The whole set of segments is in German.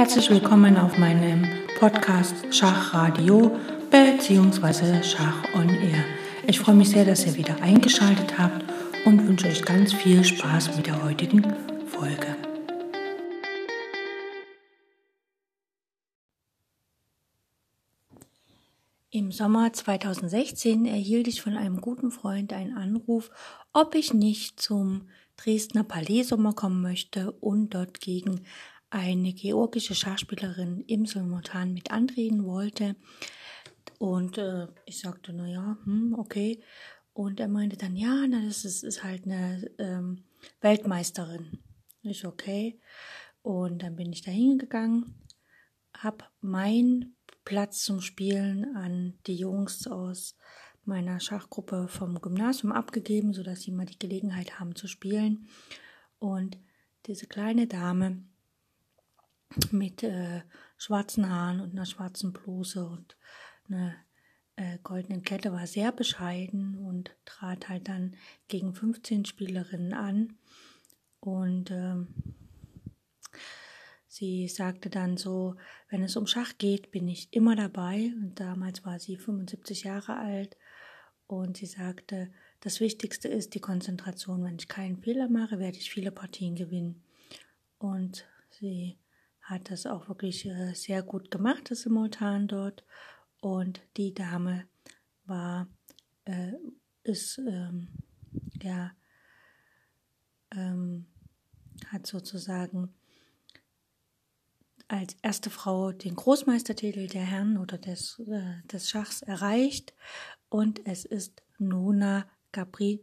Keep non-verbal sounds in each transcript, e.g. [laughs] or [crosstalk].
Herzlich willkommen auf meinem Podcast Schachradio bzw. Schach on Air. Ich freue mich sehr, dass ihr wieder eingeschaltet habt und wünsche euch ganz viel Spaß mit der heutigen Folge. Im Sommer 2016 erhielt ich von einem guten Freund einen Anruf, ob ich nicht zum Dresdner Palais Sommer kommen möchte und dort gegen eine georgische Schachspielerin im Simultan mit antreten wollte. Und äh, ich sagte, na ja, hm, okay. Und er meinte dann, ja, na, das ist, ist halt eine ähm, Weltmeisterin. Ich, okay. Und dann bin ich da hingegangen, habe meinen Platz zum Spielen an die Jungs aus meiner Schachgruppe vom Gymnasium abgegeben, sodass sie mal die Gelegenheit haben zu spielen. Und diese kleine Dame mit äh, schwarzen Haaren und einer schwarzen Bluse und einer äh, goldenen Kette war sehr bescheiden und trat halt dann gegen 15 Spielerinnen an. Und ähm, sie sagte dann so, wenn es um Schach geht, bin ich immer dabei. Und damals war sie 75 Jahre alt. Und sie sagte, das Wichtigste ist die Konzentration. Wenn ich keinen Fehler mache, werde ich viele Partien gewinnen. Und sie hat das auch wirklich äh, sehr gut gemacht, das Simultan dort. Und die Dame war, äh, ist, ähm, ja, ähm, hat sozusagen als erste Frau den Großmeistertitel der Herren oder des, äh, des Schachs erreicht. Und es ist Nona Capri,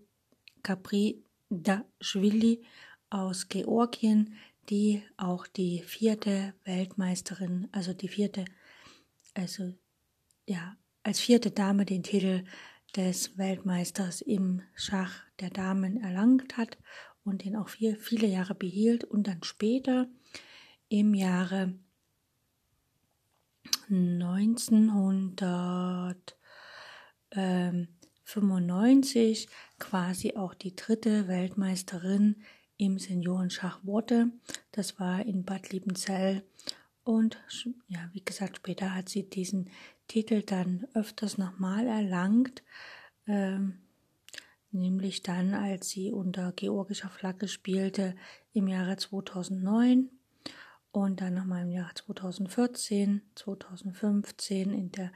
Capri Dashvili aus Georgien, die auch die vierte Weltmeisterin, also die vierte, also ja, als vierte Dame den Titel des Weltmeisters im Schach der Damen erlangt hat und den auch viel, viele Jahre behielt und dann später im Jahre 1995 quasi auch die dritte Weltmeisterin im Seniorenschach wurde. Das war in Bad Liebenzell. Und ja, wie gesagt, später hat sie diesen Titel dann öfters nochmal erlangt, ähm, nämlich dann, als sie unter georgischer Flagge spielte im Jahre 2009 und dann nochmal im Jahr 2014, 2015 in der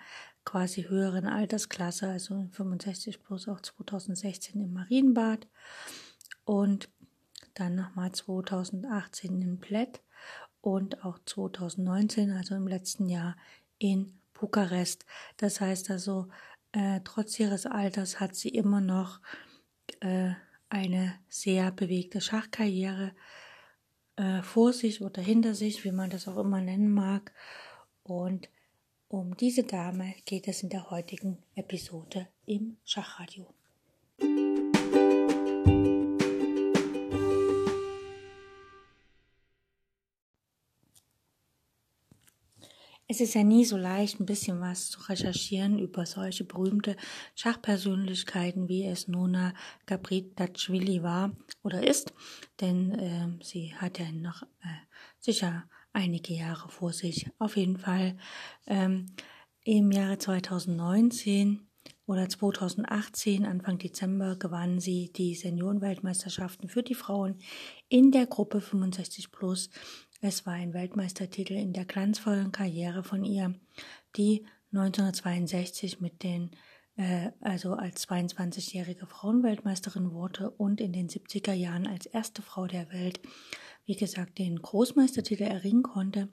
quasi höheren Altersklasse, also 65 plus auch 2016 im Marienbad und dann nochmal 2018 in Plätt und auch 2019, also im letzten Jahr in Bukarest. Das heißt also, äh, trotz ihres Alters hat sie immer noch äh, eine sehr bewegte Schachkarriere äh, vor sich oder hinter sich, wie man das auch immer nennen mag. Und um diese Dame geht es in der heutigen Episode im Schachradio. Es ist ja nie so leicht, ein bisschen was zu recherchieren über solche berühmte Schachpersönlichkeiten, wie es Nona Gabritashvili war oder ist, denn äh, sie hat ja noch äh, sicher einige Jahre vor sich. Auf jeden Fall ähm, im Jahre 2019 oder 2018, Anfang Dezember, gewann sie die Seniorenweltmeisterschaften für die Frauen in der Gruppe 65 plus es war ein Weltmeistertitel in der glanzvollen Karriere von ihr, die 1962 mit den äh, also als 22-jährige Frauenweltmeisterin wurde und in den 70er Jahren als erste Frau der Welt, wie gesagt, den Großmeistertitel erringen konnte.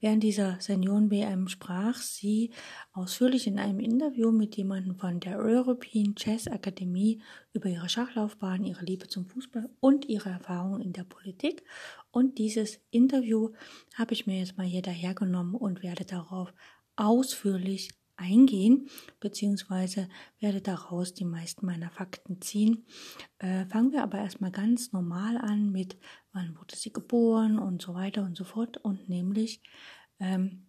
Während dieser Senioren-WM sprach sie ausführlich in einem Interview mit jemandem von der European Chess Akademie über ihre Schachlaufbahn, ihre Liebe zum Fußball und ihre Erfahrungen in der Politik. Und dieses Interview habe ich mir jetzt mal hier dahergenommen und werde darauf ausführlich eingehen, beziehungsweise werde daraus die meisten meiner Fakten ziehen. Äh, fangen wir aber erstmal ganz normal an mit, wann wurde sie geboren und so weiter und so fort. Und nämlich, ähm,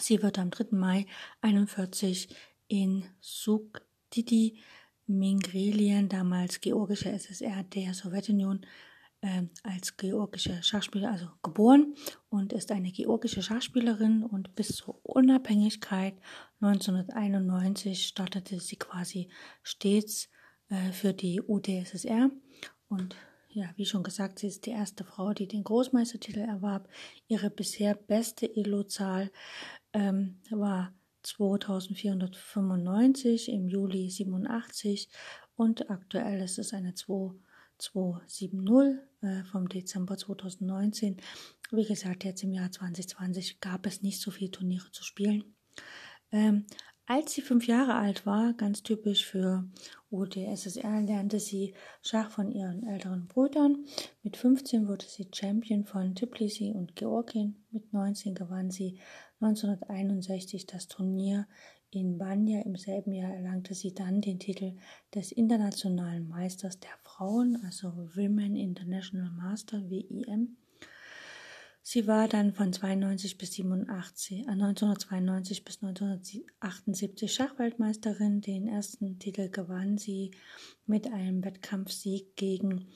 sie wird am 3. Mai 41 in Sugdidi, Mingrelien, damals georgische SSR der Sowjetunion, äh, als georgische Schachspieler, also geboren und ist eine georgische Schachspielerin und bis zur Unabhängigkeit 1991 startete sie quasi stets äh, für die UdSSR und ja, wie schon gesagt, sie ist die erste Frau, die den Großmeistertitel erwarb. Ihre bisher beste Elo-Zahl ähm, war 2495 im Juli 87 und aktuell ist es eine 2270 äh, vom Dezember 2019. Wie gesagt, jetzt im Jahr 2020 gab es nicht so viele Turniere zu spielen. Ähm, als sie fünf Jahre alt war, ganz typisch für UdSSR, lernte sie Schach von ihren älteren Brüdern. Mit 15 wurde sie Champion von Tbilisi und Georgien. Mit 19 gewann sie 1961 das Turnier in Banja. Im selben Jahr erlangte sie dann den Titel des internationalen Meisters der Frauen, also Women International Master, WIM. Sie war dann von 92 bis 87, äh, 1992 bis 1978 Schachweltmeisterin. Den ersten Titel gewann sie mit einem Wettkampfsieg gegen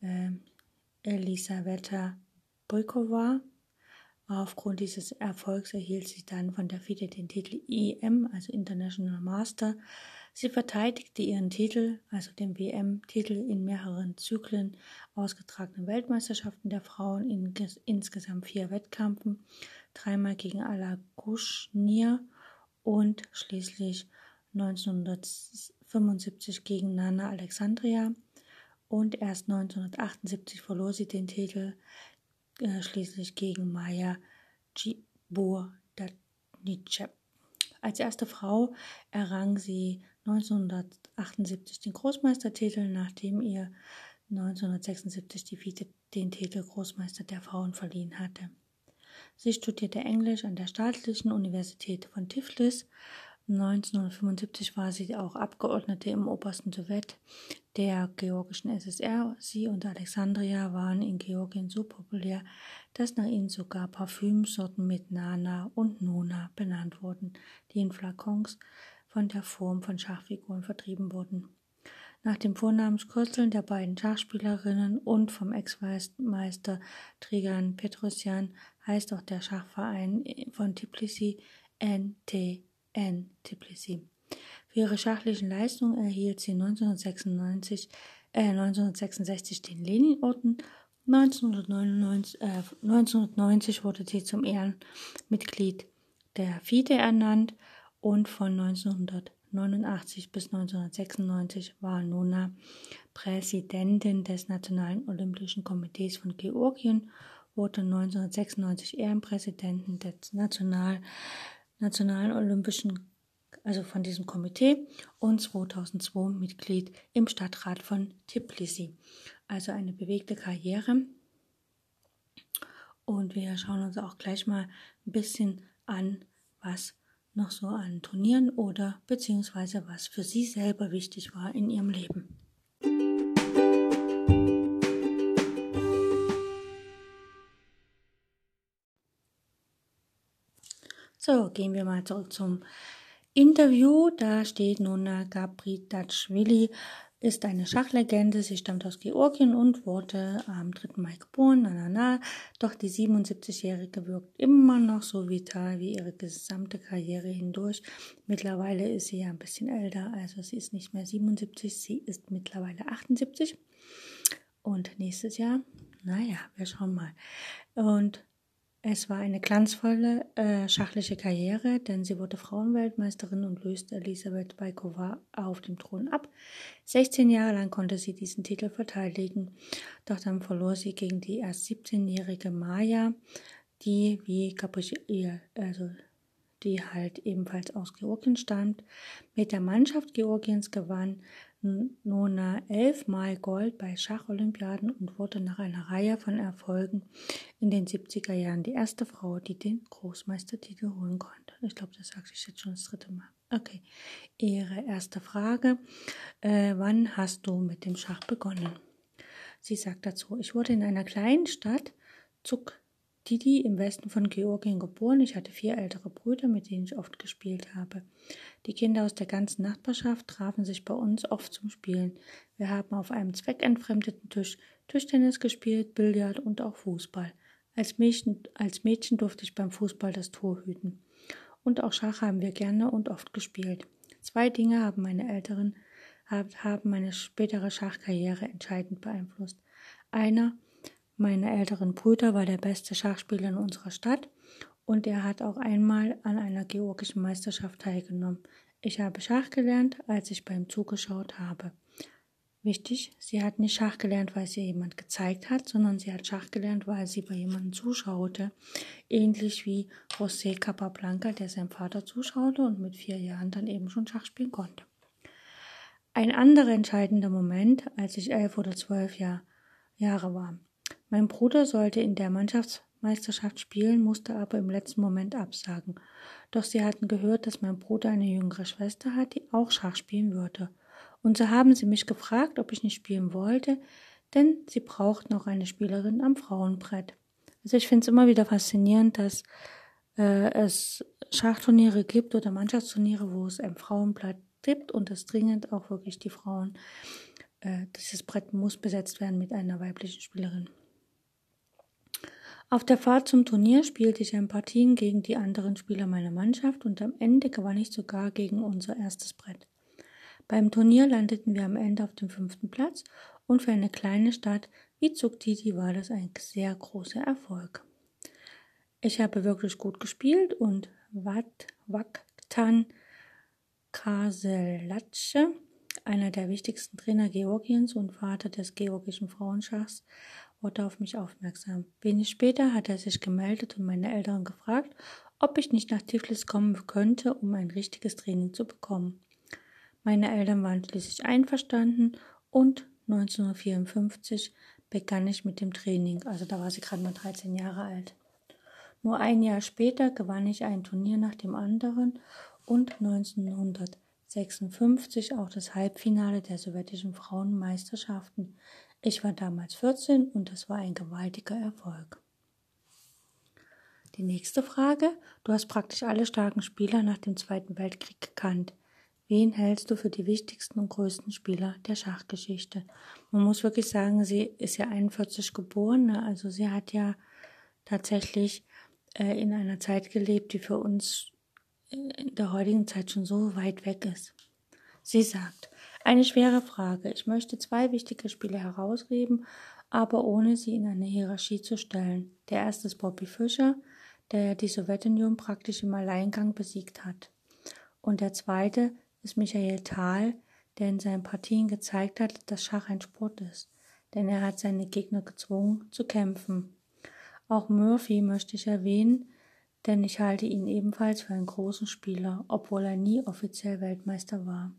äh, Elisaveta Bojkova. Aufgrund dieses Erfolgs erhielt sie dann von der FIDE den Titel EM, also International Master. Sie verteidigte ihren Titel, also den WM-Titel in mehreren Zyklen ausgetragenen Weltmeisterschaften der Frauen in insgesamt vier Wettkämpfen, dreimal gegen Ala Kushnir und schließlich 1975 gegen Nana Alexandria und erst 1978 verlor sie den Titel äh, schließlich gegen Maya Djibur-Datnice. Als erste Frau errang sie 1978 den Großmeistertitel, nachdem ihr 1976 die Vite den Titel Großmeister der Frauen verliehen hatte. Sie studierte Englisch an der Staatlichen Universität von Tiflis. 1975 war sie auch Abgeordnete im obersten Sowjet der georgischen SSR. Sie und Alexandria waren in Georgien so populär, dass nach ihnen sogar Parfümsorten mit Nana und Nona benannt wurden, die in Flakons von der Form von Schachfiguren vertrieben wurden. Nach dem Vornamenskürzeln der beiden Schachspielerinnen und vom Ex-Meister Trigan Petrosyan heißt auch der Schachverein von Tbilisi NTN Tbilisi. Für ihre schachlichen Leistungen erhielt sie 1996, äh, 1966 den Lenin-Orden. 1999, äh, 1990 wurde sie zum Ehrenmitglied der FIDE ernannt und von 1989 bis 1996 war Nona Präsidentin des Nationalen Olympischen Komitees von Georgien, wurde 1996 Ehrenpräsidentin des National, Nationalen Olympischen also von diesem Komitee und 2002 Mitglied im Stadtrat von Tbilisi. Also eine bewegte Karriere. Und wir schauen uns auch gleich mal ein bisschen an, was noch so an Turnieren oder beziehungsweise was für sie selber wichtig war in ihrem Leben. So, gehen wir mal zurück zum Interview. Da steht nun Gabritashvili ist eine Schachlegende. Sie stammt aus Georgien und wurde am 3. Mai geboren. Na, na, na. Doch die 77-Jährige wirkt immer noch so vital wie ihre gesamte Karriere hindurch. Mittlerweile ist sie ja ein bisschen älter, also sie ist nicht mehr 77, sie ist mittlerweile 78. Und nächstes Jahr, naja, wir schauen mal. Und es war eine glanzvolle äh, schachliche Karriere, denn sie wurde Frauenweltmeisterin und löste Elisabeth Baikova auf dem Thron ab. 16 Jahre lang konnte sie diesen Titel verteidigen, doch dann verlor sie gegen die erst 17-jährige Maya, die wie Gabriel, also die halt ebenfalls aus Georgien stammt, mit der Mannschaft Georgiens gewann Nona elfmal Gold bei Schacholympiaden und wurde nach einer Reihe von Erfolgen in den 70er Jahren die erste Frau, die den Großmeistertitel holen konnte. Ich glaube, das sage ich jetzt schon das dritte Mal. Okay, Ihre erste Frage. Äh, wann hast du mit dem Schach begonnen? Sie sagt dazu, ich wurde in einer kleinen Stadt, Zug, Didi im Westen von Georgien geboren. Ich hatte vier ältere Brüder, mit denen ich oft gespielt habe. Die Kinder aus der ganzen Nachbarschaft trafen sich bei uns oft zum Spielen. Wir haben auf einem zweckentfremdeten Tisch Tischtennis gespielt, Billard und auch Fußball. Als Mädchen, als Mädchen durfte ich beim Fußball das Tor hüten. Und auch Schach haben wir gerne und oft gespielt. Zwei Dinge haben meine Älteren haben meine spätere Schachkarriere entscheidend beeinflusst. Einer meiner älteren Brüder war der beste Schachspieler in unserer Stadt und er hat auch einmal an einer georgischen Meisterschaft teilgenommen. Ich habe Schach gelernt, als ich beim zugeschaut habe. Wichtig, sie hat nicht Schach gelernt, weil sie jemand gezeigt hat, sondern sie hat Schach gelernt, weil sie bei jemandem zuschaute. Ähnlich wie José Capablanca, der seinem Vater zuschaute und mit vier Jahren dann eben schon Schach spielen konnte. Ein anderer entscheidender Moment, als ich elf oder zwölf Jahr, Jahre war. Mein Bruder sollte in der Mannschaftsmeisterschaft spielen, musste aber im letzten Moment absagen. Doch sie hatten gehört, dass mein Bruder eine jüngere Schwester hat, die auch Schach spielen würde. Und so haben sie mich gefragt, ob ich nicht spielen wollte, denn sie brauchten auch eine Spielerin am Frauenbrett. Also ich finde es immer wieder faszinierend, dass äh, es Schachturniere gibt oder Mannschaftsturniere, wo es ein Frauenbrett gibt und dass dringend auch wirklich die Frauen, äh, dieses Brett muss besetzt werden mit einer weiblichen Spielerin. Auf der Fahrt zum Turnier spielte ich ein Partien gegen die anderen Spieler meiner Mannschaft und am Ende gewann ich sogar gegen unser erstes Brett. Beim Turnier landeten wir am Ende auf dem fünften Platz und für eine kleine Stadt wie Zuktiti war das ein sehr großer Erfolg. Ich habe wirklich gut gespielt und Wat Waktan Kaselatsche, einer der wichtigsten Trainer Georgiens und Vater des georgischen Frauenschachs, wurde auf mich aufmerksam. Wenig später hat er sich gemeldet und meine Eltern gefragt, ob ich nicht nach Tiflis kommen könnte, um ein richtiges Training zu bekommen. Meine Eltern waren schließlich einverstanden und 1954 begann ich mit dem Training, also da war sie gerade mal 13 Jahre alt. Nur ein Jahr später gewann ich ein Turnier nach dem anderen und 1956 auch das Halbfinale der sowjetischen Frauenmeisterschaften. Ich war damals 14 und das war ein gewaltiger Erfolg. Die nächste Frage. Du hast praktisch alle starken Spieler nach dem Zweiten Weltkrieg gekannt. Wen hältst du für die wichtigsten und größten Spieler der Schachgeschichte? Man muss wirklich sagen, sie ist ja 41 geboren, ne? also sie hat ja tatsächlich äh, in einer Zeit gelebt, die für uns in der heutigen Zeit schon so weit weg ist. Sie sagt, eine schwere Frage. Ich möchte zwei wichtige Spiele herausheben, aber ohne sie in eine Hierarchie zu stellen. Der erste ist Bobby Fischer, der die Sowjetunion praktisch im Alleingang besiegt hat. Und der zweite ist Michael Thal, der in seinen Partien gezeigt hat, dass Schach ein Sport ist, denn er hat seine Gegner gezwungen zu kämpfen. Auch Murphy möchte ich erwähnen, denn ich halte ihn ebenfalls für einen großen Spieler, obwohl er nie offiziell Weltmeister war.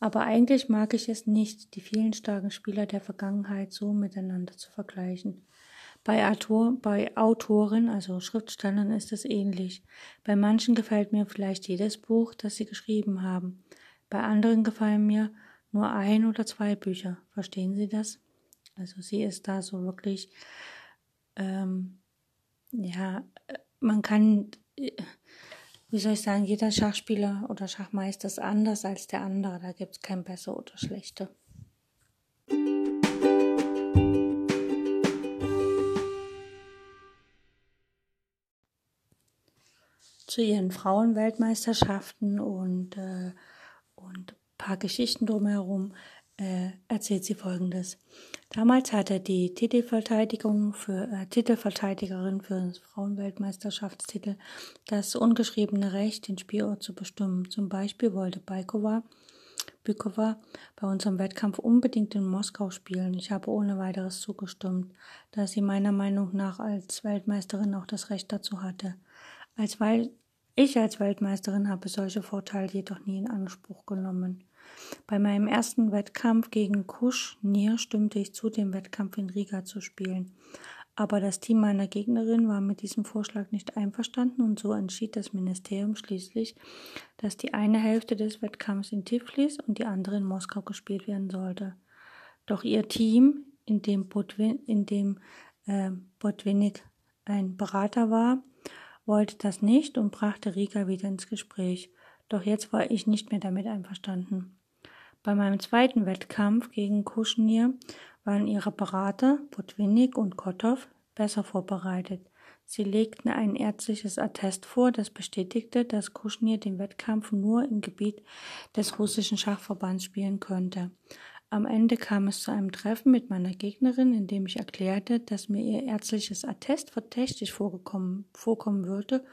Aber eigentlich mag ich es nicht, die vielen starken Spieler der Vergangenheit so miteinander zu vergleichen. Bei, Autor, bei Autoren, also Schriftstellern, ist es ähnlich. Bei manchen gefällt mir vielleicht jedes Buch, das sie geschrieben haben. Bei anderen gefallen mir nur ein oder zwei Bücher. Verstehen Sie das? Also sie ist da so wirklich, ähm, ja, man kann, wie soll ich sagen, jeder Schachspieler oder Schachmeister ist anders als der andere. Da gibt es kein besser oder schlechter. zu ihren Frauenweltmeisterschaften und, äh, und paar Geschichten drumherum äh, erzählt sie Folgendes. Damals hatte die Titelverteidigung für äh, Titelverteidigerin für den Frauenweltmeisterschaftstitel das ungeschriebene Recht, den Spielort zu bestimmen. Zum Beispiel wollte Baikova Bykova bei unserem Wettkampf unbedingt in Moskau spielen. Ich habe ohne weiteres zugestimmt, da sie meiner Meinung nach als Weltmeisterin auch das Recht dazu hatte. Als weil ich als Weltmeisterin habe solche Vorteile jedoch nie in Anspruch genommen. Bei meinem ersten Wettkampf gegen Kusch Nier stimmte ich zu, den Wettkampf in Riga zu spielen. Aber das Team meiner Gegnerin war mit diesem Vorschlag nicht einverstanden und so entschied das Ministerium schließlich, dass die eine Hälfte des Wettkampfs in Tiflis und die andere in Moskau gespielt werden sollte. Doch ihr Team, in dem, Botwin, in dem äh, Botvinnik ein Berater war, wollte das nicht und brachte Rika wieder ins Gespräch. Doch jetzt war ich nicht mehr damit einverstanden. Bei meinem zweiten Wettkampf gegen Kuschnir waren ihre Berater, Potwinnik und Kotow, besser vorbereitet. Sie legten ein ärztliches Attest vor, das bestätigte, dass Kuschnir den Wettkampf nur im Gebiet des russischen Schachverbands spielen könnte. Am Ende kam es zu einem Treffen mit meiner Gegnerin, in dem ich erklärte, dass mir ihr ärztliches Attest verdächtig vorgekommen, vorkommen würde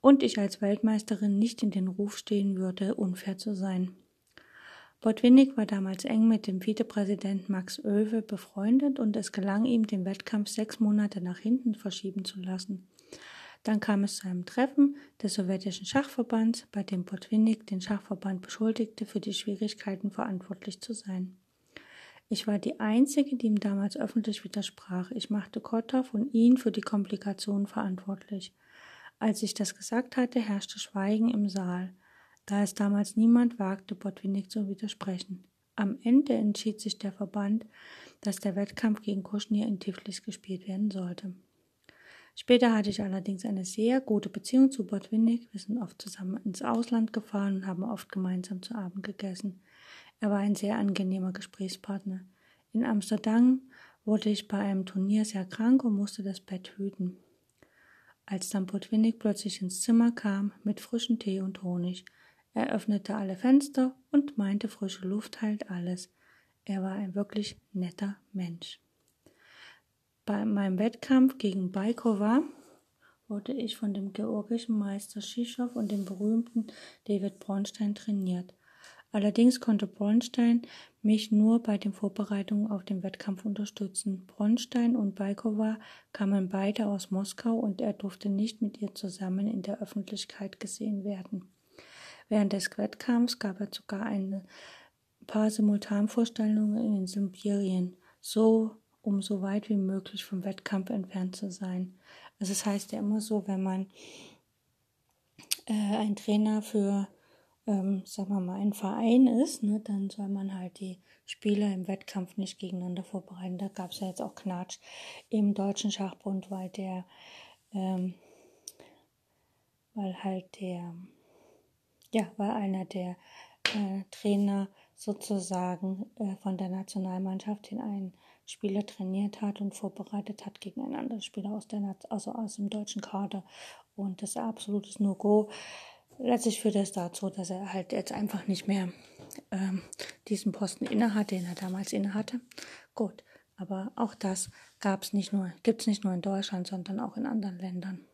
und ich als Weltmeisterin nicht in den Ruf stehen würde, unfair zu sein. Botwinnik war damals eng mit dem Vizepräsident Max Oewe befreundet und es gelang ihm, den Wettkampf sechs Monate nach hinten verschieben zu lassen. Dann kam es zu einem Treffen des sowjetischen Schachverbands, bei dem Botwinnik den Schachverband beschuldigte, für die Schwierigkeiten verantwortlich zu sein. Ich war die Einzige, die ihm damals öffentlich widersprach. Ich machte Kotow und ihn für die Komplikationen verantwortlich. Als ich das gesagt hatte, herrschte Schweigen im Saal, da es damals niemand wagte, Botwinnik zu widersprechen. Am Ende entschied sich der Verband, dass der Wettkampf gegen Kuschnir in Tiflis gespielt werden sollte. Später hatte ich allerdings eine sehr gute Beziehung zu Botwinnik. Wir sind oft zusammen ins Ausland gefahren und haben oft gemeinsam zu Abend gegessen. Er war ein sehr angenehmer Gesprächspartner. In Amsterdam wurde ich bei einem Turnier sehr krank und musste das Bett hüten. Als dann Potwinnik plötzlich ins Zimmer kam mit frischem Tee und Honig, er öffnete alle Fenster und meinte, frische Luft heilt alles. Er war ein wirklich netter Mensch. Bei meinem Wettkampf gegen Baikova wurde ich von dem georgischen Meister Shischow und dem berühmten David Bronstein trainiert. Allerdings konnte Bronstein mich nur bei den Vorbereitungen auf den Wettkampf unterstützen. Bronstein und Baikova kamen beide aus Moskau und er durfte nicht mit ihr zusammen in der Öffentlichkeit gesehen werden. Während des Wettkampfs gab er sogar ein paar Simultanvorstellungen in Sibirien, so um so weit wie möglich vom Wettkampf entfernt zu sein. Also es das heißt ja immer so, wenn man äh, ein Trainer für ähm, sagen wir mal, ein Verein ist, ne, dann soll man halt die Spieler im Wettkampf nicht gegeneinander vorbereiten. Da gab es ja jetzt auch Knatsch im Deutschen Schachbund, weil der, ähm, weil halt der, ja, weil einer der äh, Trainer sozusagen äh, von der Nationalmannschaft den einen Spieler trainiert hat und vorbereitet hat gegen einen anderen Spieler aus der also aus dem deutschen Kader und das ist absolutes No-Go letztlich führt das dazu, dass er halt jetzt einfach nicht mehr ähm, diesen Posten innehat, den er damals innehatte. Gut, aber auch das gab's nicht nur, gibt's nicht nur in Deutschland, sondern auch in anderen Ländern.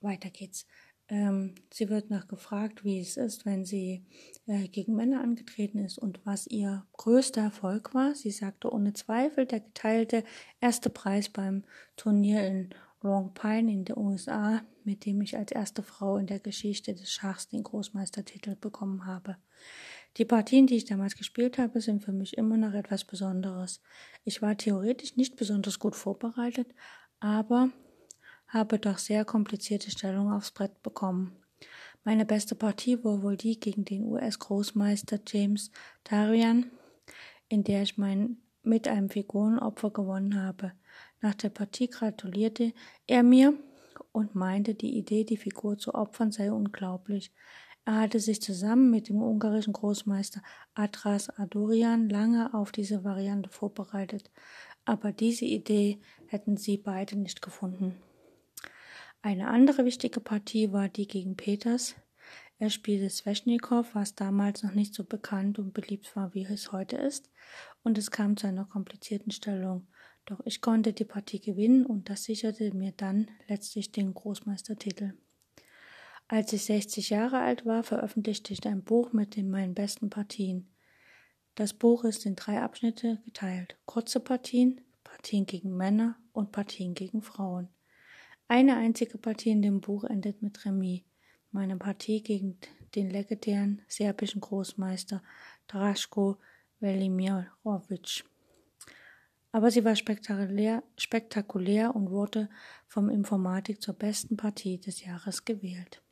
Weiter geht's. Ähm, sie wird nach gefragt, wie es ist, wenn sie äh, gegen Männer angetreten ist und was ihr größter Erfolg war. Sie sagte ohne Zweifel der geteilte erste Preis beim Turnier in Long Pine in den USA, mit dem ich als erste Frau in der Geschichte des Schachs den Großmeistertitel bekommen habe. Die Partien, die ich damals gespielt habe, sind für mich immer noch etwas Besonderes. Ich war theoretisch nicht besonders gut vorbereitet, aber habe doch sehr komplizierte Stellungen aufs Brett bekommen. Meine beste Partie war wohl die gegen den US-Großmeister James Tarian, in der ich mein, mit einem Figurenopfer gewonnen habe. Nach der Partie gratulierte er mir und meinte, die Idee, die Figur zu opfern, sei unglaublich. Er hatte sich zusammen mit dem ungarischen Großmeister Atras Adorian lange auf diese Variante vorbereitet, aber diese Idee hätten sie beide nicht gefunden. Eine andere wichtige Partie war die gegen Peters. Er spielte Sveshnikov, was damals noch nicht so bekannt und beliebt war, wie es heute ist, und es kam zu einer komplizierten Stellung. Doch ich konnte die Partie gewinnen und das sicherte mir dann letztlich den Großmeistertitel. Als ich 60 Jahre alt war, veröffentlichte ich ein Buch mit den meinen besten Partien. Das Buch ist in drei Abschnitte geteilt. Kurze Partien, Partien gegen Männer und Partien gegen Frauen. Eine einzige Partie in dem Buch endet mit Remis. Meine Partie gegen den legendären serbischen Großmeister Draško Velimirovic aber sie war spektakulär, spektakulär und wurde vom Informatik zur besten Partie des Jahres gewählt.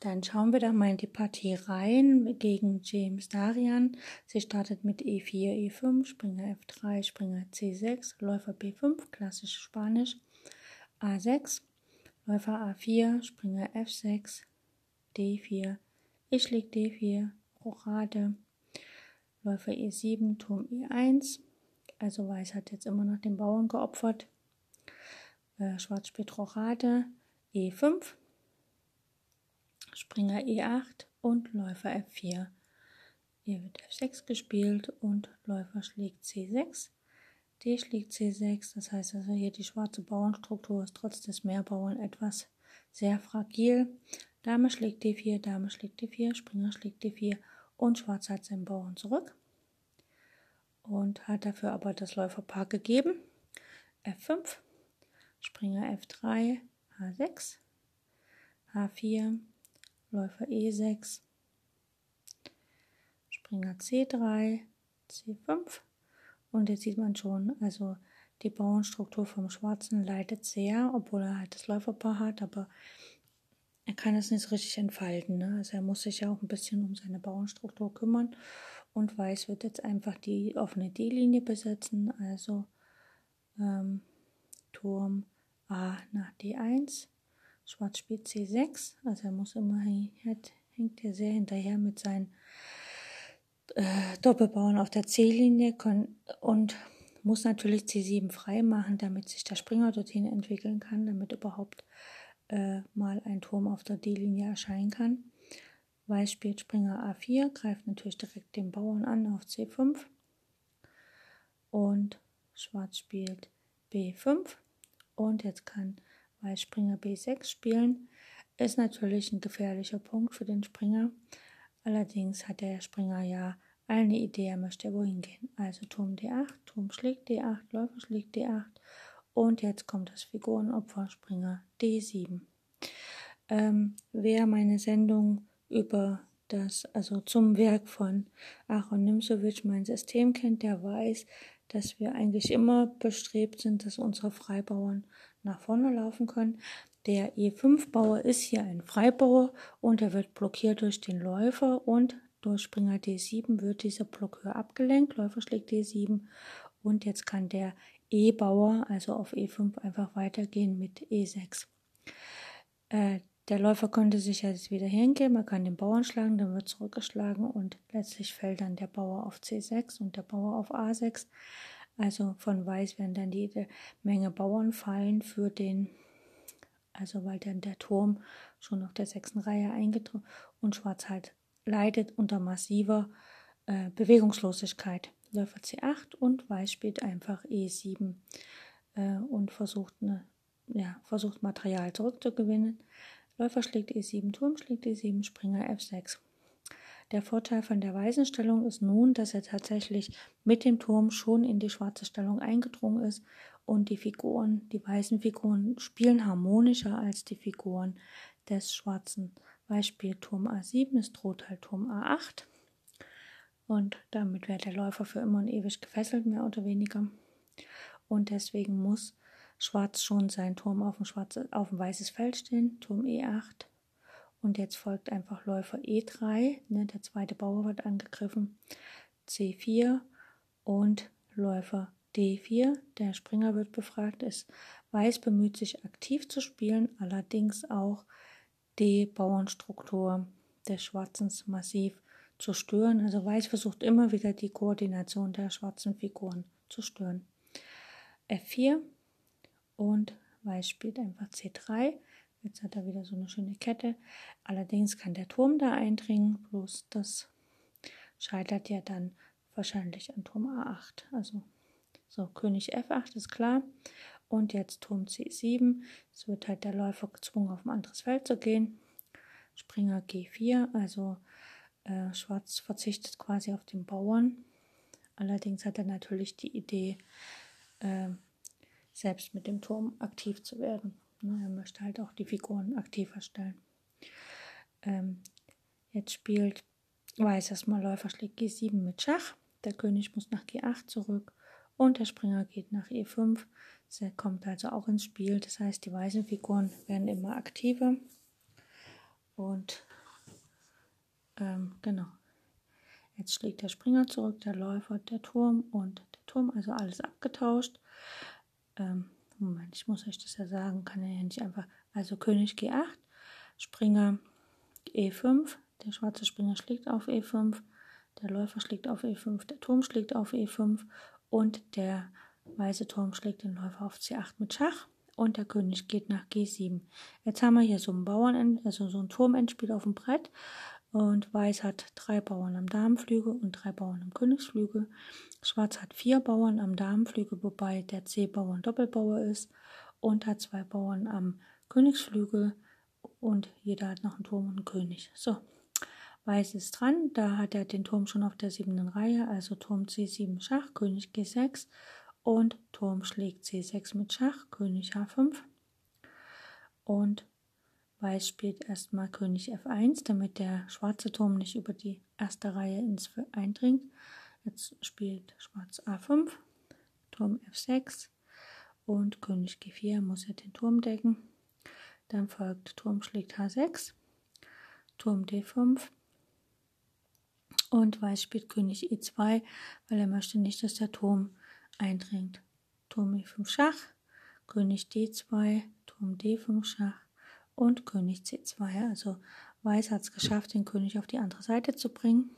Dann schauen wir doch mal in die Partie rein gegen James Darian. Sie startet mit E4, E5, Springer F3, Springer C6, Läufer B5, klassisch Spanisch, A6, Läufer A4, Springer F6, D4, ich schlägt D4, Rochade, Läufer E7, Turm E1. Also Weiß hat jetzt immer noch den Bauern geopfert. Äh, Schwarz spielt Rochade, E5, Springer E8 und Läufer F4. Hier wird F6 gespielt und Läufer schlägt C6. D schlägt C6, das heißt also hier die schwarze Bauernstruktur ist trotz des Mehrbauern etwas sehr fragil. Dame schlägt D4, Dame schlägt D4, Springer schlägt D4 und Schwarz hat seinen Bauern zurück und hat dafür aber das Läuferpaar gegeben. F5, Springer F3, H6, H4, Läufer E6, Springer C3, C5 und jetzt sieht man schon, also die Bauernstruktur vom Schwarzen leidet sehr, obwohl er halt das Läuferpaar hat, aber er kann es nicht richtig entfalten. Ne? Also er muss sich ja auch ein bisschen um seine Bauernstruktur kümmern und Weiß wird jetzt einfach die offene D-Linie besetzen, also ähm, Turm A nach D1, Schwarz spielt C6, also er muss immer, hängt er sehr hinterher mit seinen äh, Doppelbauern auf der C-Linie und muss natürlich C7 frei machen, damit sich der Springer dorthin entwickeln kann, damit überhaupt äh, mal ein Turm auf der D-Linie erscheinen kann. Weiß spielt Springer A4, greift natürlich direkt den Bauern an auf C5 und Schwarz spielt B5 und jetzt kann Weiß Springer B6 spielen. Ist natürlich ein gefährlicher Punkt für den Springer. Allerdings hat der Springer ja eine Idee, er möchte wohin gehen. Also Turm D8, Turm schlägt D8, Läufer schlägt D8 und jetzt kommt das Figurenopfer Springer D7. Ähm, wer meine Sendung über das, also zum Werk von Aaron Nimzowitsch mein System kennt, der weiß, dass wir eigentlich immer bestrebt sind, dass unsere Freibauern nach vorne laufen können. Der E5-Bauer ist hier ein Freibauer und er wird blockiert durch den Läufer und durch Springer D7 wird dieser Blockeur abgelenkt. Läufer schlägt D7 und jetzt kann der E-Bauer, also auf E5, einfach weitergehen mit E6. Äh, der Läufer könnte sich jetzt wieder hingeben, er kann den Bauern schlagen, dann wird zurückgeschlagen und letztlich fällt dann der Bauer auf C6 und der Bauer auf A6. Also von Weiß werden dann jede Menge Bauern fallen für den, also weil dann der Turm schon auf der sechsten Reihe eingetroffen und Schwarz halt leidet unter massiver äh, Bewegungslosigkeit. Läufer C8 und Weiß spielt einfach E7 äh, und versucht, eine, ja, versucht Material zurückzugewinnen. Läufer schlägt E7, Turm schlägt E7, Springer F6. Der Vorteil von der weißen Stellung ist nun, dass er tatsächlich mit dem Turm schon in die schwarze Stellung eingedrungen ist und die Figuren, die weißen Figuren spielen harmonischer als die Figuren des schwarzen. Beispiel Turm A7, es droht halt Turm A8 und damit wird der Läufer für immer und ewig gefesselt, mehr oder weniger. Und deswegen muss Schwarz schon sein Turm auf ein, schwarzes, auf ein weißes Feld stehen, Turm E8. Und jetzt folgt einfach Läufer E3, ne, der zweite Bauer wird angegriffen, C4 und Läufer D4. Der Springer wird befragt. Ist Weiß bemüht sich aktiv zu spielen, allerdings auch die Bauernstruktur des Schwarzen massiv zu stören. Also Weiß versucht immer wieder die Koordination der schwarzen Figuren zu stören. F4 und Weiß spielt einfach C3. Jetzt hat er wieder so eine schöne Kette. Allerdings kann der Turm da eindringen, bloß das scheitert ja dann wahrscheinlich an Turm A8. Also so, König F8 ist klar. Und jetzt Turm C7. Es wird halt der Läufer gezwungen, auf ein anderes Feld zu gehen. Springer G4, also äh, Schwarz verzichtet quasi auf den Bauern. Allerdings hat er natürlich die Idee, äh, selbst mit dem Turm aktiv zu werden. Ne, er möchte halt auch die Figuren aktiver stellen. Ähm, jetzt spielt Weiß erstmal Läufer schlägt G7 mit Schach. Der König muss nach G8 zurück und der Springer geht nach E5. Er kommt also auch ins Spiel. Das heißt, die weißen Figuren werden immer aktiver. Und ähm, genau. Jetzt schlägt der Springer zurück, der Läufer, der Turm und der Turm, also alles abgetauscht. Ähm, Moment, ich muss euch das ja sagen, kann er ja nicht einfach. Also König G8, Springer E5, der schwarze Springer schlägt auf E5, der Läufer schlägt auf E5, der Turm schlägt auf E5 und der weiße Turm schlägt den Läufer auf C8 mit Schach und der König geht nach G7. Jetzt haben wir hier so ein Bauern, also so ein Turmendspiel auf dem Brett und Weiß hat drei Bauern am Damenflügel und drei Bauern am Königsflügel. Schwarz hat vier Bauern am Damenflügel, wobei der C-Bauer ein Doppelbauer ist. Und hat zwei Bauern am Königsflügel und jeder hat noch einen Turm und einen König. So, Weiß ist dran, da hat er den Turm schon auf der siebten Reihe, also Turm C7 Schach, König G6 und Turm schlägt C6 mit Schach, König H5 und Weiß spielt erstmal König F1, damit der schwarze Turm nicht über die erste Reihe ins eindringt. Jetzt spielt Schwarz A5, Turm F6 und König G4 muss er den Turm decken. Dann folgt Turm schlägt H6, Turm D5 und Weiß spielt König E2, weil er möchte nicht, dass der Turm eindringt. Turm E5 Schach, König D2, Turm D5 Schach und König C2. Also Weiß hat es geschafft, den König auf die andere Seite zu bringen.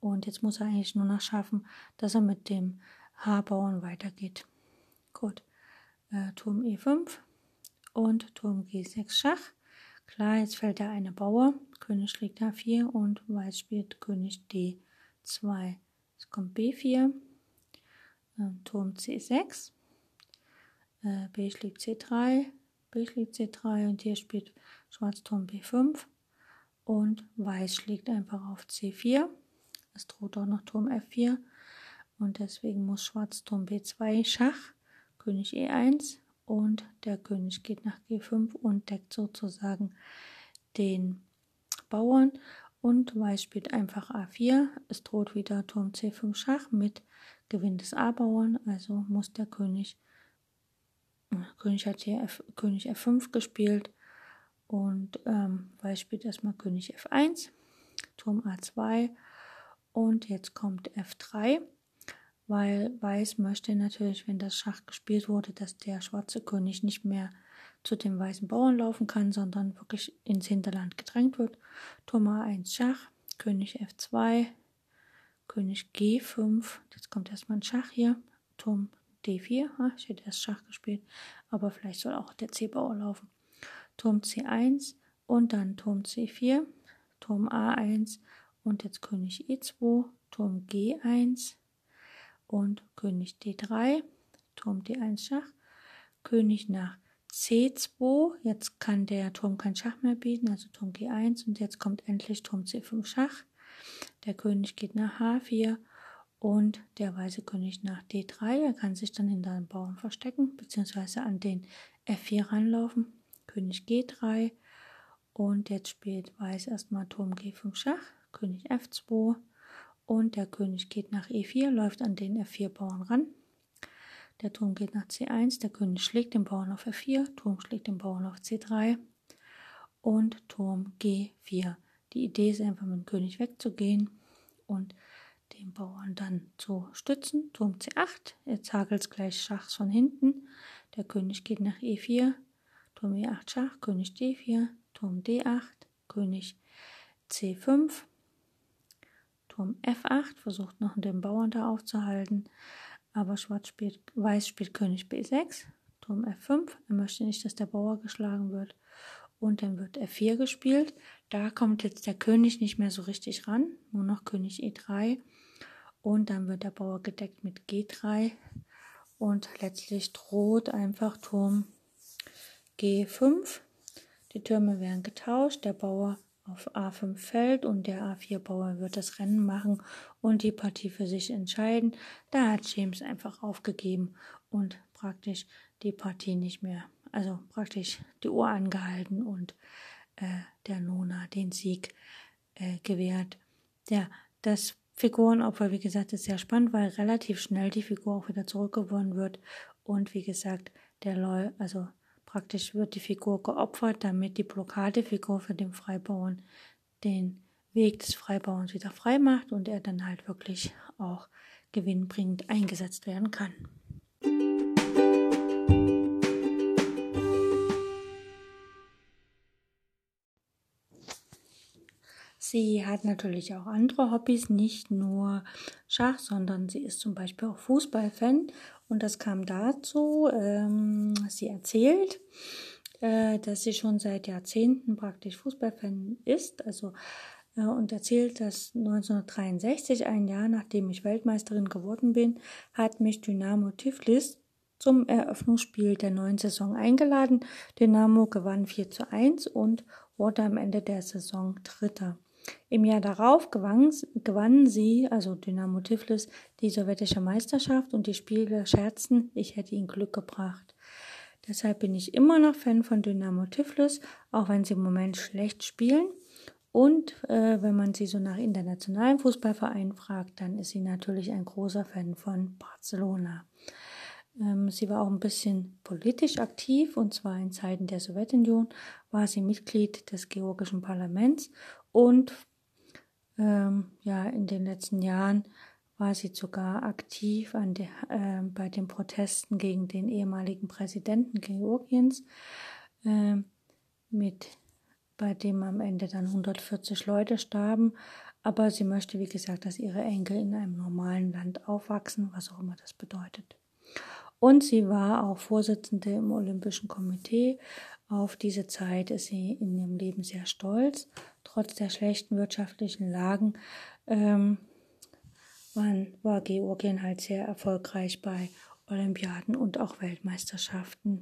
Und jetzt muss er eigentlich nur noch schaffen, dass er mit dem H-Bauern weitergeht. Gut, äh, Turm E5 und Turm G6 Schach. Klar, jetzt fällt der eine Bauer. König schlägt H4 und Weiß spielt König D2. Jetzt kommt B4, äh, Turm C6, äh, B schlägt C3, B schlägt C3 und hier spielt Schwarz Turm B5 und Weiß schlägt einfach auf C4. Es droht auch noch Turm F4 und deswegen muss Schwarz Turm B2 Schach, König E1 und der König geht nach G5 und deckt sozusagen den Bauern. Und Weiß spielt einfach A4. Es droht wieder Turm C5 Schach mit Gewinn des A-Bauern, also muss der König, König hat hier F, König F5 gespielt und ähm, Weiß spielt erstmal König F1, Turm A2 und jetzt kommt F3 weil Weiß möchte natürlich, wenn das Schach gespielt wurde, dass der schwarze König nicht mehr zu dem weißen Bauern laufen kann, sondern wirklich ins Hinterland gedrängt wird. Turm A1 Schach, König F2, König G5, jetzt kommt erstmal ein Schach hier, Turm D4, ich hätte erst Schach gespielt, aber vielleicht soll auch der C-Bauer laufen. Turm C1 und dann Turm C4, Turm A1 und jetzt König E2, Turm G1, und König D3, Turm D1 Schach, König nach C2, jetzt kann der Turm kein Schach mehr bieten, also Turm G1 und jetzt kommt endlich Turm C5 Schach. Der König geht nach H4 und der weiße König nach D3. Er kann sich dann hinter den Bauern verstecken, beziehungsweise an den F4 ranlaufen. König G3 und jetzt spielt Weiß erstmal Turm G5 Schach, König F2 und der König geht nach E4, läuft an den F4-Bauern ran. Der Turm geht nach C1, der König schlägt den Bauern auf F4, Turm schlägt den Bauern auf C3 und Turm G4. Die Idee ist einfach mit dem König wegzugehen und den Bauern dann zu stützen. Turm C8, jetzt hagelt es gleich Schachs von hinten. Der König geht nach E4, Turm E8 Schach, König D4, Turm D8, König C5, Turm F8, versucht noch den Bauern da aufzuhalten, aber Schwarz spielt, Weiß spielt König B6, Turm F5, er möchte nicht, dass der Bauer geschlagen wird. Und dann wird F4 gespielt. Da kommt jetzt der König nicht mehr so richtig ran, nur noch König E3 und dann wird der Bauer gedeckt mit G3 und letztlich droht einfach Turm G5. Die Türme werden getauscht, der Bauer auf A5 fällt und der A4-Bauer wird das Rennen machen und die Partie für sich entscheiden. Da hat James einfach aufgegeben und praktisch die Partie nicht mehr, also praktisch die Uhr angehalten und äh, der Nona den Sieg äh, gewährt. Ja, das Figurenopfer, wie gesagt, ist sehr spannend, weil relativ schnell die Figur auch wieder zurückgewonnen wird und wie gesagt, der Leu, also Praktisch wird die Figur geopfert, damit die Blockadefigur für den Freibauern den Weg des Freibauens wieder frei macht und er dann halt wirklich auch gewinnbringend eingesetzt werden kann. Sie hat natürlich auch andere Hobbys, nicht nur Schach, sondern sie ist zum Beispiel auch Fußballfan. Und das kam dazu, ähm, sie erzählt, äh, dass sie schon seit Jahrzehnten praktisch Fußballfan ist. Also äh, und erzählt, dass 1963, ein Jahr nachdem ich Weltmeisterin geworden bin, hat mich Dynamo Tiflis zum Eröffnungsspiel der neuen Saison eingeladen. Dynamo gewann 4 zu 1 und wurde am Ende der Saison Dritter. Im Jahr darauf gewann, gewannen sie, also Dynamo Tiflis, die sowjetische Meisterschaft und die Spieler scherzten, ich hätte ihnen Glück gebracht. Deshalb bin ich immer noch Fan von Dynamo Tiflis, auch wenn sie im Moment schlecht spielen. Und äh, wenn man sie so nach internationalen Fußballvereinen fragt, dann ist sie natürlich ein großer Fan von Barcelona. Ähm, sie war auch ein bisschen politisch aktiv und zwar in Zeiten der Sowjetunion war sie Mitglied des georgischen Parlaments und ähm, ja, in den letzten Jahren war sie sogar aktiv an der, äh, bei den Protesten gegen den ehemaligen Präsidenten Georgiens, äh, mit, bei dem am Ende dann 140 Leute starben. Aber sie möchte, wie gesagt, dass ihre Enkel in einem normalen Land aufwachsen, was auch immer das bedeutet. Und sie war auch Vorsitzende im Olympischen Komitee. Auf diese Zeit ist sie in ihrem Leben sehr stolz trotz der schlechten wirtschaftlichen Lagen ähm, waren, war Georgien halt sehr erfolgreich bei Olympiaden und auch Weltmeisterschaften.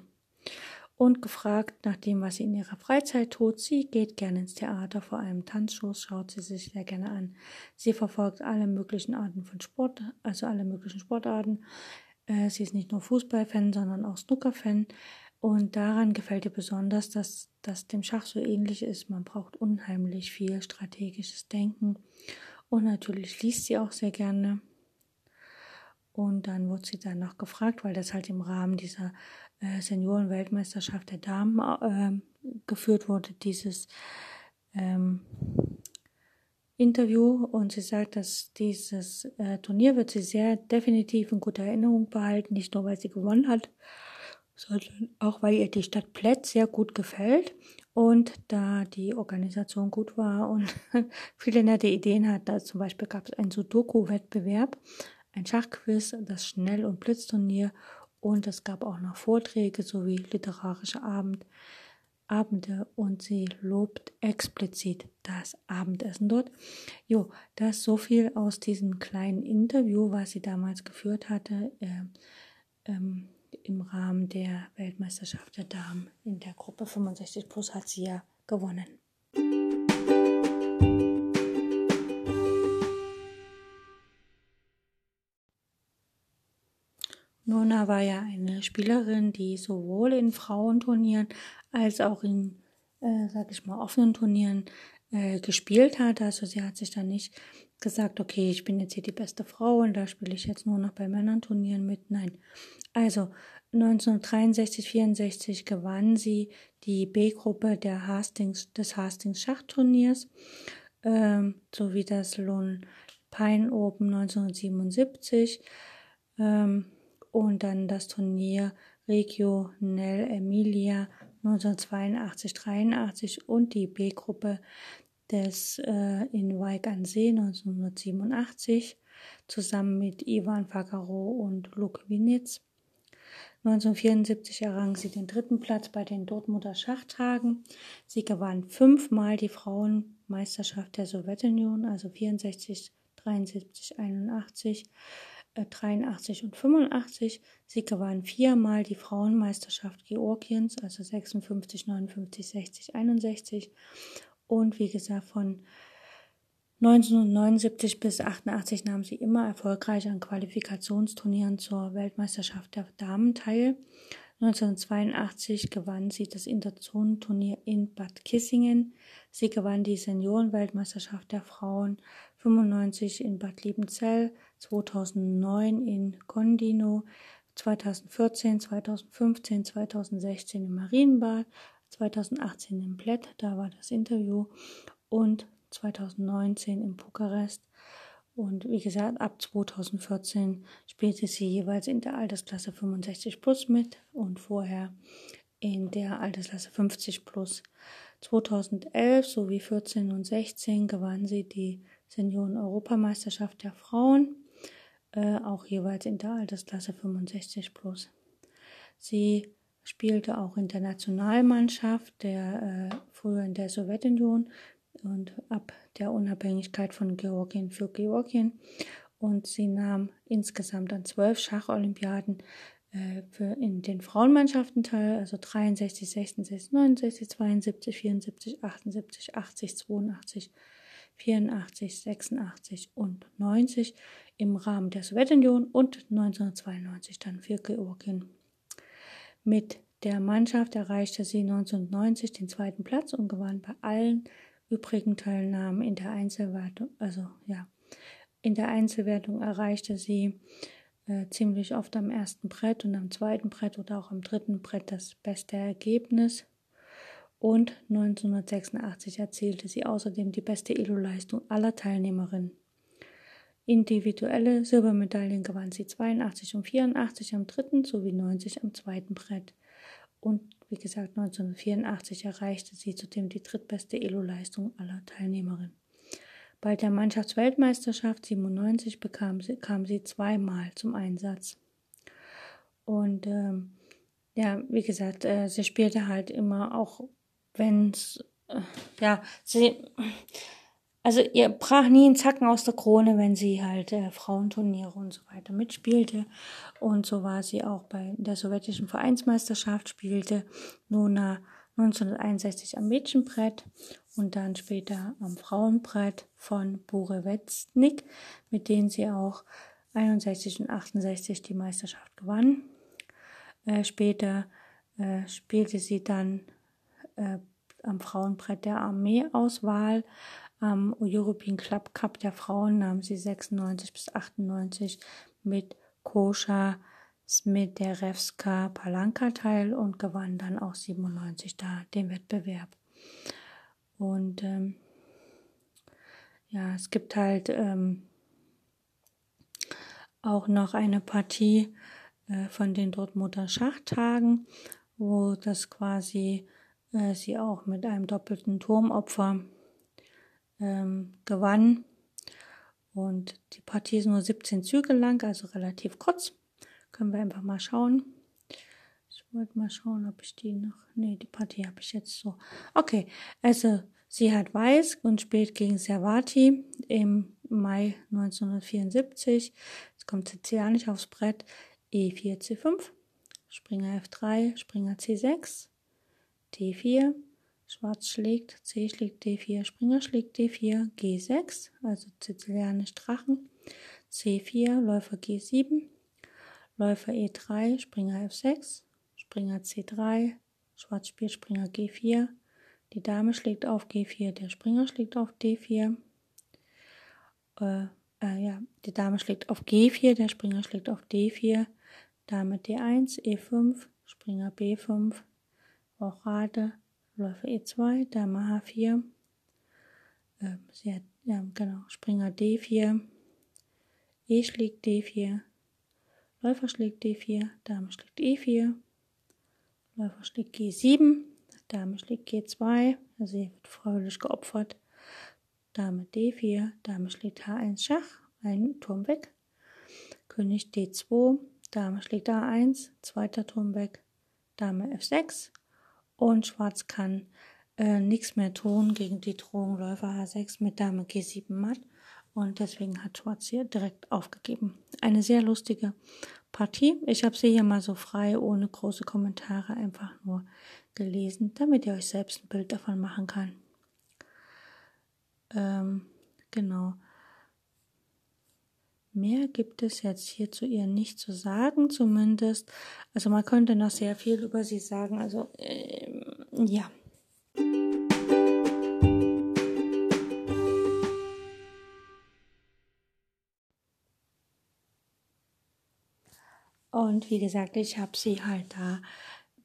Und gefragt nach dem, was sie in ihrer Freizeit tut, sie geht gerne ins Theater, vor allem Tanzshows schaut sie sich sehr gerne an. Sie verfolgt alle möglichen Arten von Sport, also alle möglichen Sportarten. Äh, sie ist nicht nur Fußballfan, sondern auch Snookerfan. Und daran gefällt ihr besonders, dass das dem Schach so ähnlich ist. Man braucht unheimlich viel strategisches Denken. Und natürlich liest sie auch sehr gerne. Und dann wurde sie dann noch gefragt, weil das halt im Rahmen dieser äh, Seniorenweltmeisterschaft der Damen äh, geführt wurde, dieses ähm, Interview. Und sie sagt, dass dieses äh, Turnier wird sie sehr definitiv in guter Erinnerung behalten, nicht nur weil sie gewonnen hat, sondern auch weil ihr die Stadt Plätz sehr gut gefällt und da die Organisation gut war und [laughs] viele nette Ideen hat. Da zum Beispiel gab es einen Sudoku-Wettbewerb, ein Schachquiz, das Schnell- und Blitzturnier und es gab auch noch Vorträge sowie literarische Abend, Abende und sie lobt explizit das Abendessen dort. Jo, das so viel aus diesem kleinen Interview, was sie damals geführt hatte. Äh, ähm, im Rahmen der Weltmeisterschaft der Damen in der Gruppe 65 Plus hat sie ja gewonnen. Nona war ja eine Spielerin, die sowohl in Frauenturnieren als auch in, äh, sag ich mal, offenen Turnieren äh, gespielt hat. Also sie hat sich dann nicht gesagt, okay, ich bin jetzt hier die beste Frau und da spiele ich jetzt nur noch bei Männern-Turnieren mit. Nein. Also 1963, 64 gewann sie die B-Gruppe der Hastings, des Hastings Schachturniers ähm, sowie das Lone Pine Open 1977 ähm, und dann das Turnier Reggio Nel Emilia 1982, 83 und die B-Gruppe des äh, in Weig an See 1987 zusammen mit Ivan Fagaro und Luke Winitz. 1974 errang sie den dritten Platz bei den Dortmunder Schachtagen. Sie gewann fünfmal die Frauenmeisterschaft der Sowjetunion, also 64, 73, 81, äh, 83 und 85. Sie gewann viermal die Frauenmeisterschaft Georgiens, also 56, 59, 60, 61 und wie gesagt, von 1979 bis 88 nahm sie immer erfolgreich an Qualifikationsturnieren zur Weltmeisterschaft der Damen teil. 1982 gewann sie das Interzonenturnier in Bad Kissingen. Sie gewann die Seniorenweltmeisterschaft der Frauen 95 in Bad Liebenzell, 2009 in Condino, 2014, 2015, 2016 im Marienbad, 2018 in Plätt, da war das Interview und 2019 in Bukarest. Und wie gesagt, ab 2014 spielte sie jeweils in der Altersklasse 65 plus mit und vorher in der Altersklasse 50 plus. 2011 sowie 14 und 16 gewann sie die Senioren-Europameisterschaft der Frauen, äh, auch jeweils in der Altersklasse 65 plus. Sie spielte auch in der Nationalmannschaft, der äh, früher in der Sowjetunion und ab der Unabhängigkeit von Georgien für Georgien. Und sie nahm insgesamt an zwölf Schacholympiaden äh, für in den Frauenmannschaften teil, also 63, 66, 69, 72, 74, 78, 80, 82, 84, 86 und 90 im Rahmen der Sowjetunion und 1992 dann für Georgien. Mit der Mannschaft erreichte sie 1990 den zweiten Platz und gewann bei allen übrigen Teilnahmen in der Einzelwertung, also ja, in der Einzelwertung erreichte sie äh, ziemlich oft am ersten Brett und am zweiten Brett oder auch am dritten Brett das beste Ergebnis. Und 1986 erzielte sie außerdem die beste Elo-Leistung aller Teilnehmerinnen. Individuelle Silbermedaillen gewann sie 82 und 84 am dritten sowie 90 am zweiten Brett. Und wie gesagt, 1984 erreichte sie zudem die drittbeste Elo-Leistung aller Teilnehmerinnen. Bei der Mannschaftsweltmeisterschaft 97 bekam sie, kam sie zweimal zum Einsatz. Und ähm, ja, wie gesagt, äh, sie spielte halt immer auch, wenn es, äh, ja, sie, also ihr brach nie ein Zacken aus der Krone, wenn sie halt äh, Frauenturniere und so weiter mitspielte. Und so war sie auch bei der sowjetischen Vereinsmeisterschaft, spielte Nona 1961 am Mädchenbrett und dann später am Frauenbrett von Burewetsnik, mit denen sie auch 61 und 68 die Meisterschaft gewann. Äh, später äh, spielte sie dann äh, am Frauenbrett der Armeeauswahl am European Club Cup der Frauen nahm sie 96 bis 98 mit Koscha Smederevska Palanka teil und gewann dann auch 97 da den Wettbewerb. Und ähm, ja, es gibt halt ähm, auch noch eine Partie äh, von den Dortmunder Schachtagen, wo das quasi äh, sie auch mit einem doppelten Turmopfer ähm, gewann. Und die Partie ist nur 17 Züge lang, also relativ kurz. Können wir einfach mal schauen. Ich wollte mal schauen, ob ich die noch. Nee, die Partie habe ich jetzt so. Okay, also sie hat Weiß und spielt gegen Servati im Mai 1974. Jetzt kommt Sizilianisch aufs Brett. E4, C5, Springer F3, Springer C6, D4, Schwarz schlägt, C schlägt D4, Springer schlägt D4, G6, also Sizilianisch Drachen, C4, Läufer G7, Läufer E3, Springer F6, Springer C3, Schwarz spielt Springer G4, die Dame schlägt auf G4, der Springer schlägt auf D4, äh, äh, ja, die Dame schlägt auf G4, der Springer schlägt auf D4, Dame D1, E5, Springer B5, Rochade, Läufer E2, Dame H4, äh, sie hat, ja, genau, Springer D4, E schlägt D4, Läufer schlägt D4, Dame schlägt E4, Läufer schlägt G7, Dame schlägt G2, also sie wird fröhlich geopfert, Dame D4, Dame schlägt H1 Schach, ein Turm weg, König D2, Dame schlägt A1, zweiter Turm weg, Dame F6, und Schwarz kann äh, nichts mehr tun gegen die Drohung Läufer H6 mit Dame G7 matt. Und deswegen hat Schwarz hier direkt aufgegeben. Eine sehr lustige Partie. Ich habe sie hier mal so frei, ohne große Kommentare, einfach nur gelesen, damit ihr euch selbst ein Bild davon machen kann. Ähm, genau. Mehr gibt es jetzt hier zu ihr nicht zu sagen, zumindest. Also man könnte noch sehr viel über sie sagen. Also ähm, ja. Und wie gesagt, ich habe sie halt da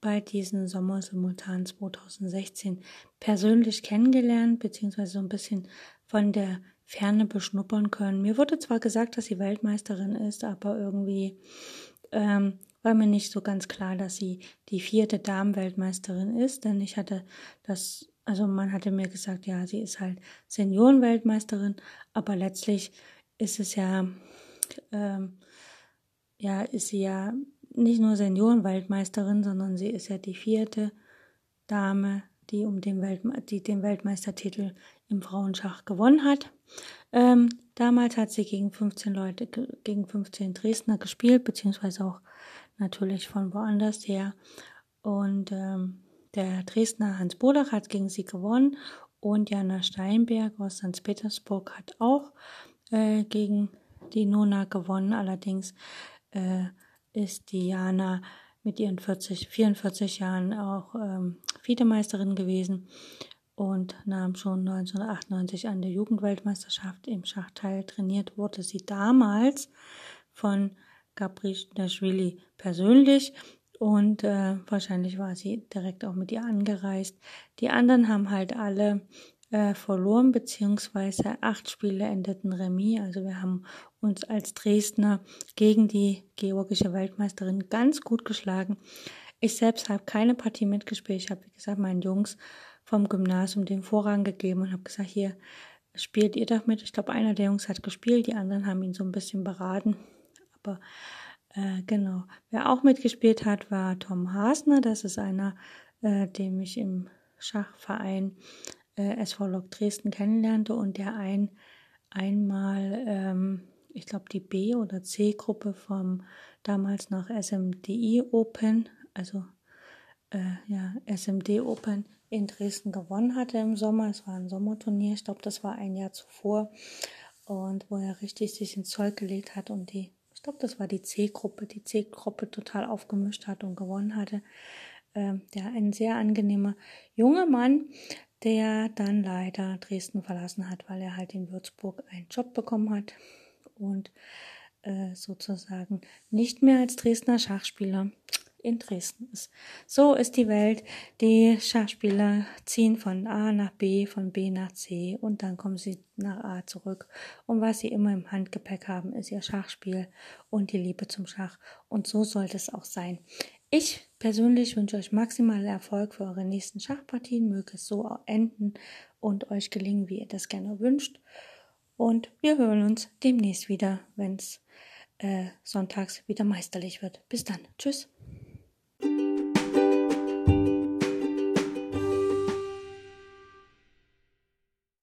bei diesen Sommersimultan 2016 persönlich kennengelernt, beziehungsweise so ein bisschen von der Ferne beschnuppern können. Mir wurde zwar gesagt, dass sie Weltmeisterin ist, aber irgendwie ähm, war mir nicht so ganz klar, dass sie die vierte Damenweltmeisterin ist, denn ich hatte das, also man hatte mir gesagt, ja, sie ist halt Seniorenweltmeisterin, aber letztlich ist es ja, ähm, ja, ist sie ja nicht nur Seniorenweltmeisterin, sondern sie ist ja die vierte Dame, die um den, Weltme die den Weltmeistertitel im Frauenschach gewonnen hat. Ähm, damals hat sie gegen 15 Leute, gegen 15 Dresdner gespielt, beziehungsweise auch natürlich von woanders her. Und ähm, der Dresdner Hans Bodach hat gegen sie gewonnen und Jana Steinberg aus St. Petersburg hat auch äh, gegen die Nona gewonnen. Allerdings äh, ist die Jana mit ihren 40, 44 Jahren auch ähm, Vizemeisterin gewesen und nahm schon 1998 an der Jugendweltmeisterschaft im Schach teil. Trainiert wurde sie damals von Gabrischwili persönlich und äh, wahrscheinlich war sie direkt auch mit ihr angereist. Die anderen haben halt alle äh, verloren, beziehungsweise acht Spiele endeten Remis. Also wir haben uns als Dresdner gegen die georgische Weltmeisterin ganz gut geschlagen. Ich selbst habe keine Partie mitgespielt. Ich habe, wie gesagt, meinen Jungs vom Gymnasium den Vorrang gegeben und habe gesagt, hier spielt ihr doch mit. Ich glaube, einer der Jungs hat gespielt, die anderen haben ihn so ein bisschen beraten. Aber äh, genau, wer auch mitgespielt hat, war Tom Hasner. Das ist einer, äh, dem ich im Schachverein äh, SV Lok Dresden kennenlernte und der ein einmal, ähm, ich glaube, die B- oder C-Gruppe vom damals noch SMDI Open, also äh, ja, SMD Open in Dresden gewonnen hatte im Sommer. Es war ein Sommerturnier, ich glaube, das war ein Jahr zuvor. Und wo er richtig sich ins Zeug gelegt hat und die, ich glaube, das war die C-Gruppe, die C-Gruppe total aufgemischt hat und gewonnen hatte. Ähm, der ein sehr angenehmer junger Mann, der dann leider Dresden verlassen hat, weil er halt in Würzburg einen Job bekommen hat und äh, sozusagen nicht mehr als Dresdner Schachspieler in Dresden ist. So ist die Welt. Die Schachspieler ziehen von A nach B, von B nach C und dann kommen sie nach A zurück. Und was sie immer im Handgepäck haben, ist ihr Schachspiel und die Liebe zum Schach. Und so sollte es auch sein. Ich persönlich wünsche euch maximalen Erfolg für eure nächsten Schachpartien. Möge es so enden und euch gelingen, wie ihr das gerne wünscht. Und wir hören uns demnächst wieder, wenn es äh, sonntags wieder meisterlich wird. Bis dann. Tschüss.